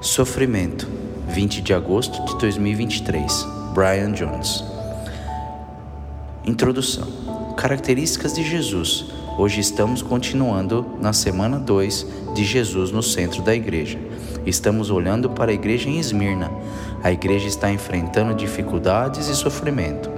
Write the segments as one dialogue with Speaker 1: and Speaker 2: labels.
Speaker 1: Sofrimento, 20 de agosto de 2023. Brian Jones. Introdução. Características de Jesus. Hoje estamos continuando na semana 2 de Jesus no centro da igreja. Estamos olhando para a igreja em Esmirna. A igreja está enfrentando dificuldades e sofrimento.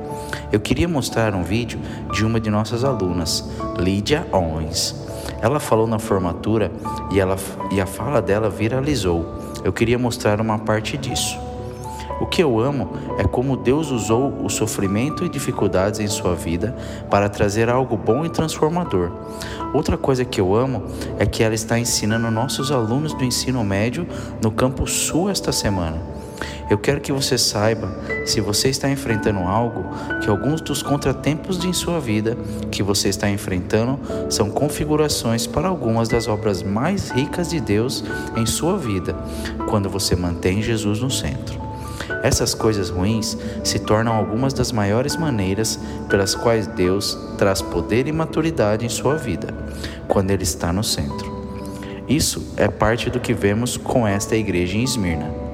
Speaker 1: Eu queria mostrar um vídeo de uma de nossas alunas, Lídia Owens. Ela falou na formatura e, ela, e a fala dela viralizou. Eu queria mostrar uma parte disso. O que eu amo é como Deus usou o sofrimento e dificuldades em sua vida para trazer algo bom e transformador. Outra coisa que eu amo é que ela está ensinando nossos alunos do ensino médio no Campo Sul esta semana. Eu quero que você saiba, se você está enfrentando algo, que alguns dos contratempos em sua vida que você está enfrentando são configurações para algumas das obras mais ricas de Deus em sua vida, quando você mantém Jesus no centro. Essas coisas ruins se tornam algumas das maiores maneiras pelas quais Deus traz poder e maturidade em sua vida, quando Ele está no centro. Isso é parte do que vemos com esta igreja em Esmirna.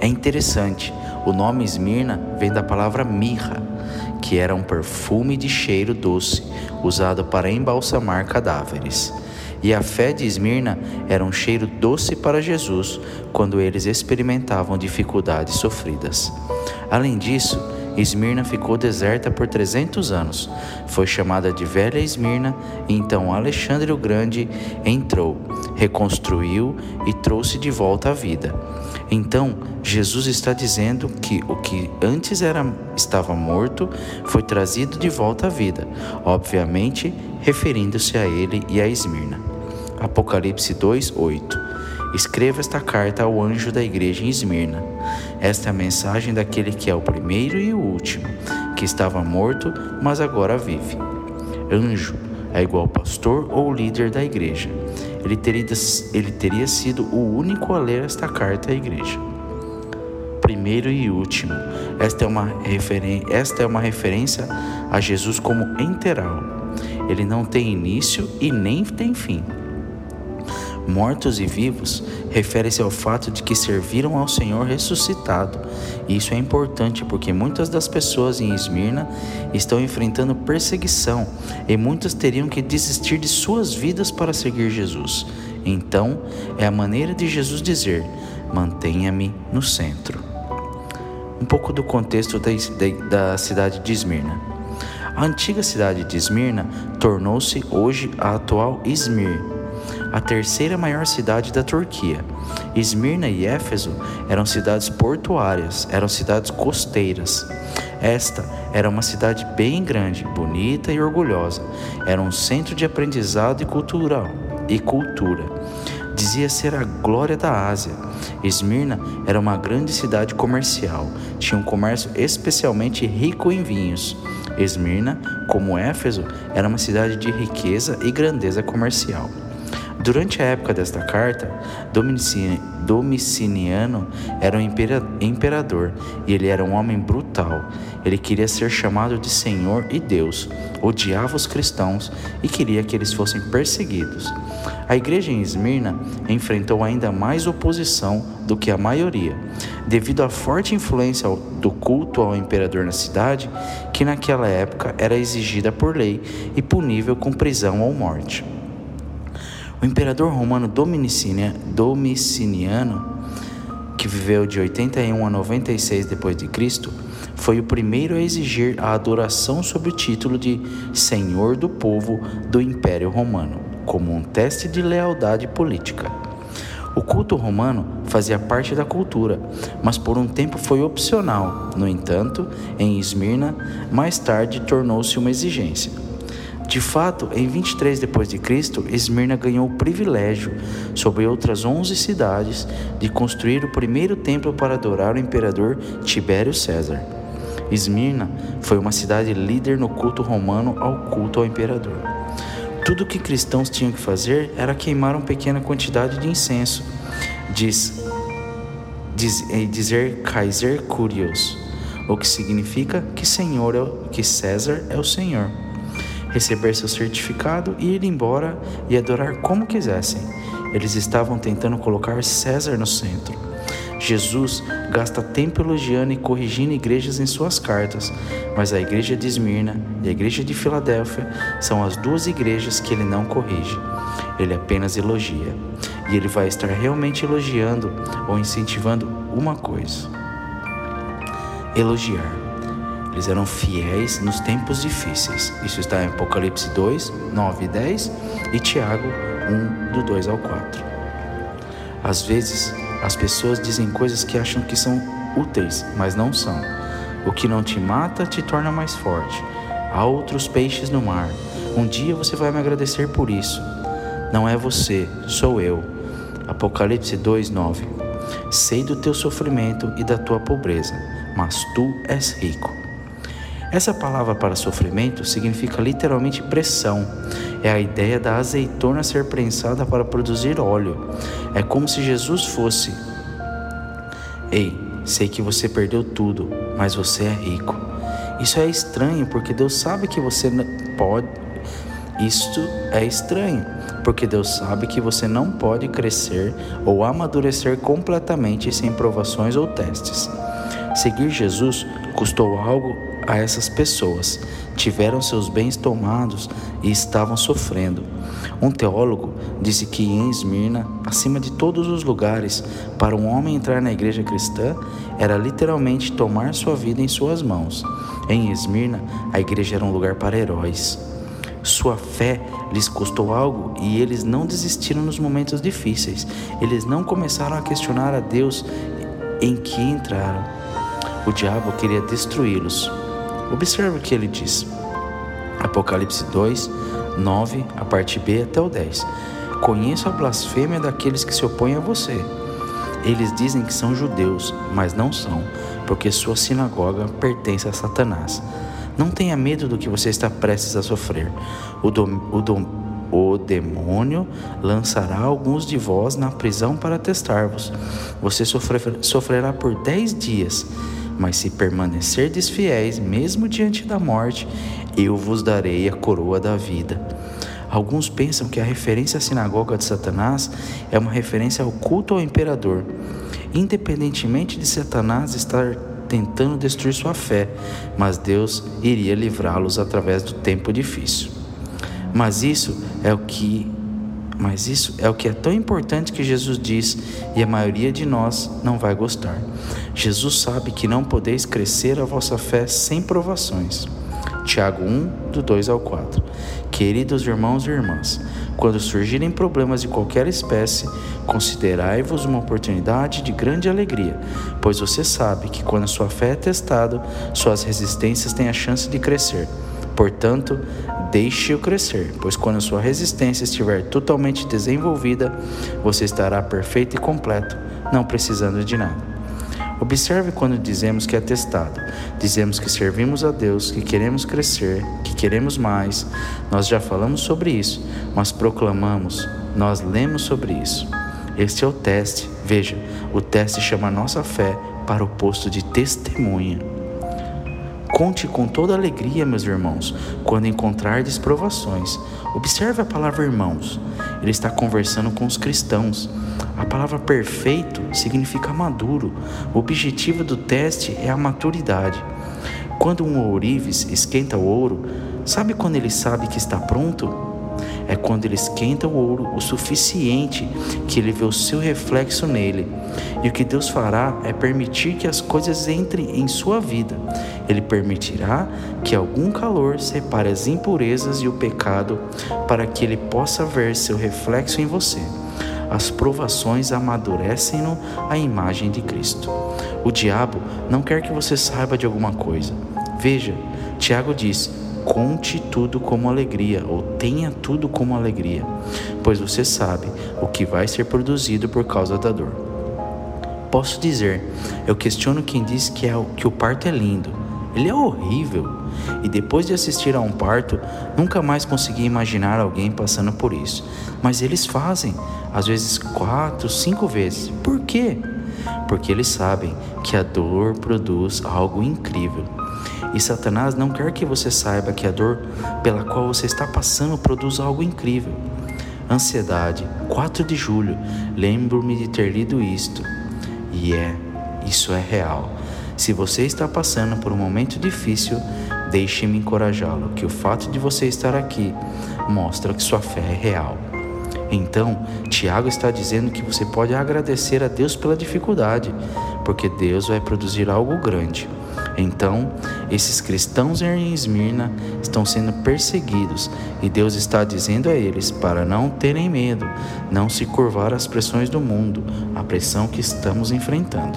Speaker 1: É interessante, o nome Esmirna vem da palavra mirra, que era um perfume de cheiro doce usado para embalsamar cadáveres. E a fé de Esmirna era um cheiro doce para Jesus quando eles experimentavam dificuldades sofridas. Além disso, Esmirna ficou deserta por 300 anos. Foi chamada de Velha Esmirna, e então Alexandre o Grande entrou, reconstruiu e trouxe de volta a vida. Então, Jesus está dizendo que o que antes era, estava morto foi trazido de volta à vida, obviamente referindo-se a ele e a Esmirna. Apocalipse 2, 8. Escreva esta carta ao anjo da igreja em Esmirna. Esta é a mensagem daquele que é o primeiro e o último, que estava morto, mas agora vive. Anjo é igual pastor ou líder da igreja ele teria, ele teria sido o único a ler esta carta à igreja. Primeiro e último, esta é uma, esta é uma referência a Jesus como enteral. Ele não tem início e nem tem fim mortos e vivos, refere-se ao fato de que serviram ao Senhor ressuscitado. Isso é importante porque muitas das pessoas em Esmirna estão enfrentando perseguição e muitas teriam que desistir de suas vidas para seguir Jesus. Então, é a maneira de Jesus dizer: mantenha-me no centro. Um pouco do contexto da, da, da cidade de Esmirna. A antiga cidade de Esmirna tornou-se hoje a atual Izmir, a terceira maior cidade da Turquia. Esmirna e Éfeso eram cidades portuárias, eram cidades costeiras. Esta era uma cidade bem grande, bonita e orgulhosa. Era um centro de aprendizado e cultural e cultura. Dizia ser a glória da Ásia. Esmirna era uma grande cidade comercial, tinha um comércio especialmente rico em vinhos. Esmirna, como Éfeso, era uma cidade de riqueza e grandeza comercial. Durante a época desta carta, Domiciliano era um imperador e ele era um homem brutal. Ele queria ser chamado de Senhor e Deus, odiava os cristãos e queria que eles fossem perseguidos. A igreja em Esmirna enfrentou ainda mais oposição do que a maioria, devido à forte influência do culto ao imperador na cidade, que naquela época era exigida por lei e punível com prisão ou morte. O imperador romano Domiciliano, que viveu de 81 a 96 depois de Cristo, foi o primeiro a exigir a adoração sob o título de Senhor do povo do Império Romano, como um teste de lealdade política. O culto romano fazia parte da cultura, mas por um tempo foi opcional. No entanto, em Esmirna, mais tarde tornou-se uma exigência. De fato, em 23 depois de Cristo, Esmirna ganhou o privilégio, sobre outras 11 cidades, de construir o primeiro templo para adorar o imperador Tibério César. Esmirna foi uma cidade líder no culto romano ao culto ao imperador. Tudo o que cristãos tinham que fazer era queimar uma pequena quantidade de incenso, diz, diz dizer Kaiser Curios, o que significa que Senhor é, que César é o Senhor receber seu certificado e ir embora e adorar como quisessem. eles estavam tentando colocar César no centro. Jesus gasta tempo elogiando e corrigindo igrejas em suas cartas, mas a igreja de Esmirna e a igreja de Filadélfia são as duas igrejas que ele não corrige. Ele apenas elogia. E ele vai estar realmente elogiando ou incentivando uma coisa: elogiar. Eles eram fiéis nos tempos difíceis. Isso está em Apocalipse 2, 9 e 10 e Tiago 1, do 2 ao 4. Às vezes, as pessoas dizem coisas que acham que são úteis, mas não são. O que não te mata te torna mais forte. Há outros peixes no mar. Um dia você vai me agradecer por isso. Não é você, sou eu. Apocalipse 2:9. Sei do teu sofrimento e da tua pobreza, mas tu és rico. Essa palavra para sofrimento significa literalmente pressão. É a ideia da azeitona ser prensada para produzir óleo. É como se Jesus fosse: Ei, sei que você perdeu tudo, mas você é rico. Isso é estranho porque Deus sabe que você pode. Isto é estranho porque Deus sabe que você não pode crescer ou amadurecer completamente sem provações ou testes. Seguir Jesus custou algo a essas pessoas. Tiveram seus bens tomados e estavam sofrendo. Um teólogo disse que em Esmirna, acima de todos os lugares, para um homem entrar na igreja cristã era literalmente tomar sua vida em suas mãos. Em Esmirna, a igreja era um lugar para heróis. Sua fé lhes custou algo e eles não desistiram nos momentos difíceis. Eles não começaram a questionar a Deus em que entraram. O diabo queria destruí-los. Observe o que ele diz. Apocalipse 2, 9, a parte B até o 10. Conheço a blasfêmia daqueles que se opõem a você. Eles dizem que são judeus, mas não são, porque sua sinagoga pertence a Satanás. Não tenha medo do que você está prestes a sofrer. O, dom, o, dom, o demônio lançará alguns de vós na prisão para testar-vos. Você sofrer, sofrerá por dez dias. Mas se permanecerdes fiéis, mesmo diante da morte, eu vos darei a coroa da vida. Alguns pensam que a referência à sinagoga de Satanás é uma referência ao culto ao imperador. Independentemente de Satanás estar tentando destruir sua fé, mas Deus iria livrá-los através do tempo difícil. Mas isso é o que mas isso é o que é tão importante que Jesus diz e a maioria de nós não vai gostar. Jesus sabe que não podeis crescer a vossa fé sem provações. Tiago 1, do 2 ao 4. Queridos irmãos e irmãs, quando surgirem problemas de qualquer espécie, considerai-vos uma oportunidade de grande alegria, pois você sabe que quando a sua fé é testada, suas resistências têm a chance de crescer. Portanto, deixe-o crescer, pois quando sua resistência estiver totalmente desenvolvida, você estará perfeito e completo, não precisando de nada. Observe quando dizemos que é testado. Dizemos que servimos a Deus, que queremos crescer, que queremos mais. Nós já falamos sobre isso, mas proclamamos, nós lemos sobre isso. Este é o teste. Veja, o teste chama a nossa fé para o posto de testemunha. Conte com toda alegria, meus irmãos, quando encontrardes provações. Observe a palavra irmãos. Ele está conversando com os cristãos. A palavra perfeito significa maduro. O objetivo do teste é a maturidade. Quando um ourives esquenta o ouro, sabe quando ele sabe que está pronto? É quando ele esquenta o ouro o suficiente que ele vê o seu reflexo nele. E o que Deus fará é permitir que as coisas entrem em sua vida. Ele permitirá que algum calor separe as impurezas e o pecado para que ele possa ver seu reflexo em você. As provações amadurecem-no à imagem de Cristo. O diabo não quer que você saiba de alguma coisa. Veja, Tiago diz: conte tudo como alegria, ou tenha tudo como alegria, pois você sabe o que vai ser produzido por causa da dor. Posso dizer, eu questiono quem diz que, é, que o parto é lindo. Ele é horrível. E depois de assistir a um parto, nunca mais consegui imaginar alguém passando por isso. Mas eles fazem, às vezes quatro, cinco vezes. Por quê? Porque eles sabem que a dor produz algo incrível. E Satanás não quer que você saiba que a dor pela qual você está passando produz algo incrível. Ansiedade, 4 de julho. Lembro-me de ter lido isto. E é, isso é real. Se você está passando por um momento difícil, deixe-me encorajá-lo, que o fato de você estar aqui mostra que sua fé é real. Então, Tiago está dizendo que você pode agradecer a Deus pela dificuldade, porque Deus vai produzir algo grande. Então, esses cristãos em Esmirna estão sendo perseguidos e Deus está dizendo a eles para não terem medo, não se curvar às pressões do mundo, a pressão que estamos enfrentando.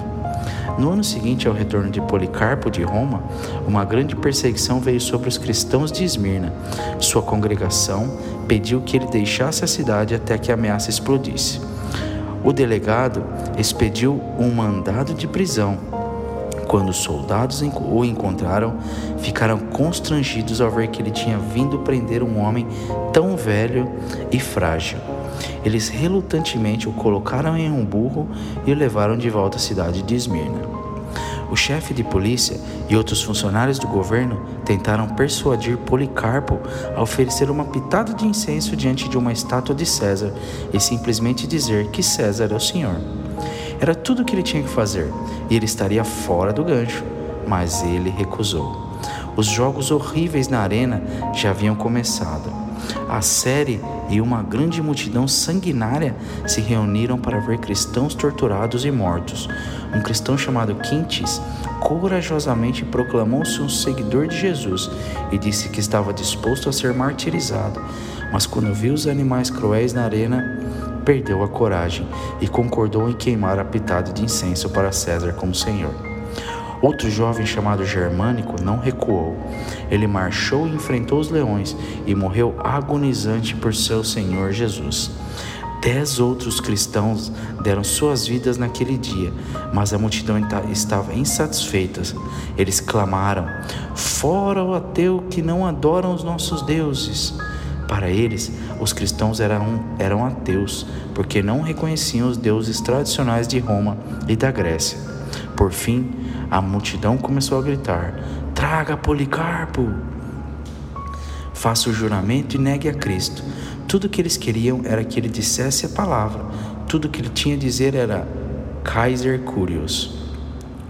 Speaker 1: No ano seguinte ao retorno de Policarpo de Roma, uma grande perseguição veio sobre os cristãos de Esmirna. Sua congregação pediu que ele deixasse a cidade até que a ameaça explodisse. O delegado expediu um mandado de prisão. Quando os soldados o encontraram, ficaram constrangidos ao ver que ele tinha vindo prender um homem tão velho e frágil. Eles relutantemente o colocaram em um burro e o levaram de volta à cidade de Esmirna. O chefe de polícia e outros funcionários do governo tentaram persuadir Policarpo a oferecer uma pitada de incenso diante de uma estátua de César e simplesmente dizer que César é o Senhor. Era tudo o que ele tinha que fazer e ele estaria fora do gancho, mas ele recusou. Os jogos horríveis na arena já haviam começado. A série e uma grande multidão sanguinária se reuniram para ver cristãos torturados e mortos. Um cristão chamado Quintes corajosamente proclamou-se um seguidor de Jesus e disse que estava disposto a ser martirizado, mas quando viu os animais cruéis na arena, perdeu a coragem e concordou em queimar a pitada de incenso para César como Senhor. Outro jovem chamado Germânico não recuou. Ele marchou e enfrentou os leões e morreu agonizante por seu Senhor Jesus. Dez outros cristãos deram suas vidas naquele dia, mas a multidão estava insatisfeita. Eles clamaram: Fora o ateu que não adora os nossos deuses! Para eles, os cristãos eram, eram ateus, porque não reconheciam os deuses tradicionais de Roma e da Grécia. Por fim, a multidão começou a gritar: Traga Policarpo! Faça o juramento e negue a Cristo. Tudo que eles queriam era que ele dissesse a palavra. Tudo que ele tinha a dizer era Kaiser Curios,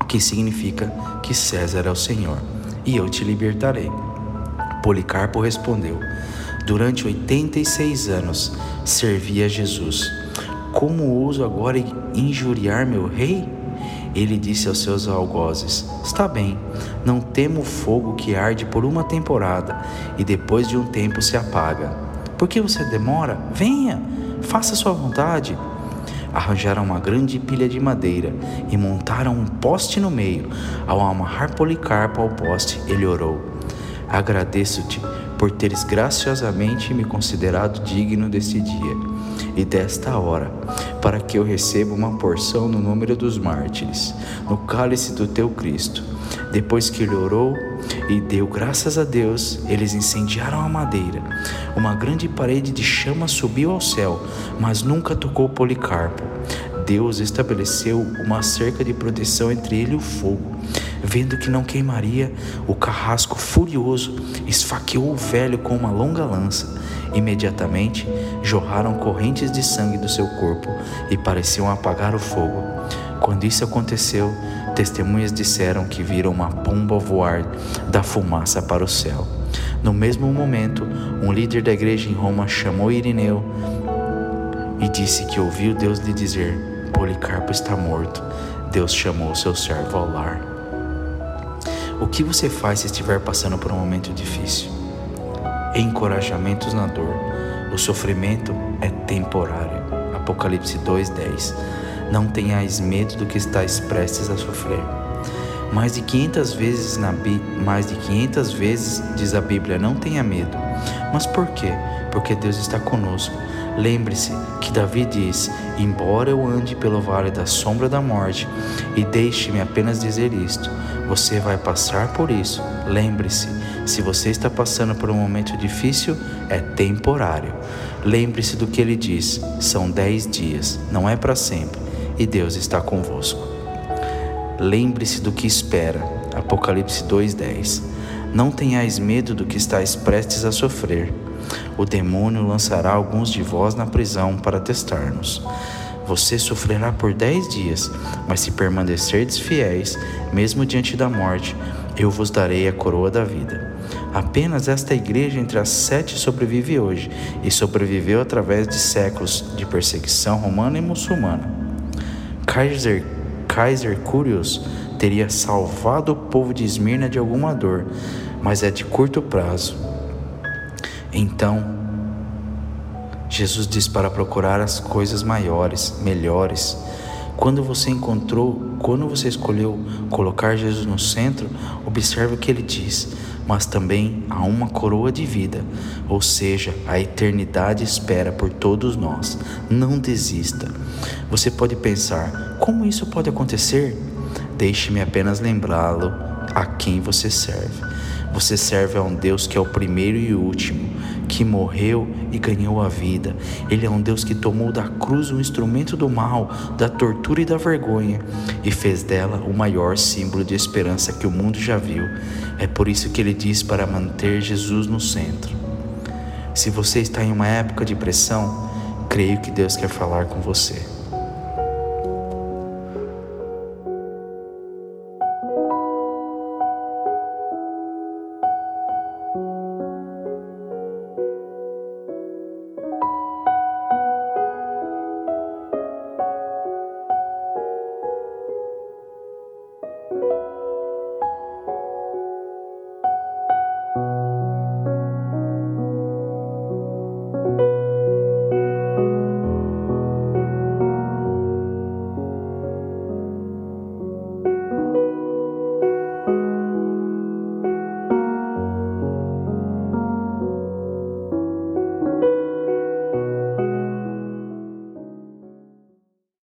Speaker 1: que significa que César é o Senhor, e eu te libertarei. Policarpo respondeu: Durante 86 anos servi a Jesus. Como ouso agora injuriar meu rei? Ele disse aos seus algozes: Está bem, não temo o fogo que arde por uma temporada e depois de um tempo se apaga. Por que você demora? Venha, faça sua vontade. Arranjaram uma grande pilha de madeira e montaram um poste no meio. Ao amarrar Policarpo ao poste, ele orou: Agradeço-te por teres graciosamente me considerado digno deste dia e desta hora, para que eu receba uma porção no número dos mártires, no cálice do teu Cristo. Depois que ele orou e deu graças a Deus, eles incendiaram a madeira. Uma grande parede de chama subiu ao céu, mas nunca tocou Policarpo. Deus estabeleceu uma cerca de proteção entre ele e o fogo. Vendo que não queimaria, o carrasco furioso esfaqueou o velho com uma longa lança. Imediatamente jorraram correntes de sangue do seu corpo e pareciam apagar o fogo. Quando isso aconteceu, testemunhas disseram que viram uma pomba voar da fumaça para o céu. No mesmo momento, um líder da igreja em Roma chamou Irineu e disse que ouviu Deus lhe dizer: Policarpo está morto. Deus chamou seu servo ao lar. O que você faz se estiver passando por um momento difícil? Encorajamentos na dor. O sofrimento é temporário. Apocalipse 2:10. Não tenhais medo do que estáis prestes a sofrer. Mais de 500 vezes na mais de 500 vezes diz a Bíblia: não tenha medo. Mas por quê? Porque Deus está conosco. Lembre-se que Davi diz: Embora eu ande pelo vale da sombra da morte, e deixe-me apenas dizer isto: você vai passar por isso. Lembre-se, se você está passando por um momento difícil, é temporário. Lembre-se do que ele diz: são dez dias, não é para sempre, e Deus está convosco. Lembre-se do que espera. Apocalipse 2:10. Não tenhais medo do que estáis prestes a sofrer. O demônio lançará alguns de vós na prisão para testar-nos. Você sofrerá por dez dias, mas se permanecerdes fiéis, mesmo diante da morte, eu vos darei a coroa da vida. Apenas esta igreja entre as sete sobrevive hoje e sobreviveu através de séculos de perseguição romana e muçulmana. Kaiser, Kaiser Curios teria salvado o povo de Esmirna de alguma dor, mas é de curto prazo. Então, Jesus diz para procurar as coisas maiores, melhores. Quando você encontrou, quando você escolheu colocar Jesus no centro, observe o que ele diz mas também há uma coroa de vida, ou seja, a eternidade espera por todos nós. Não desista. Você pode pensar: como isso pode acontecer? Deixe-me apenas lembrá-lo a quem você serve. Você serve a um Deus que é o primeiro e o último, que morreu e ganhou a vida. Ele é um Deus que tomou da cruz um instrumento do mal, da tortura e da vergonha e fez dela o maior símbolo de esperança que o mundo já viu. É por isso que ele diz para manter Jesus no centro. Se você está em uma época de pressão, creio que Deus quer falar com você.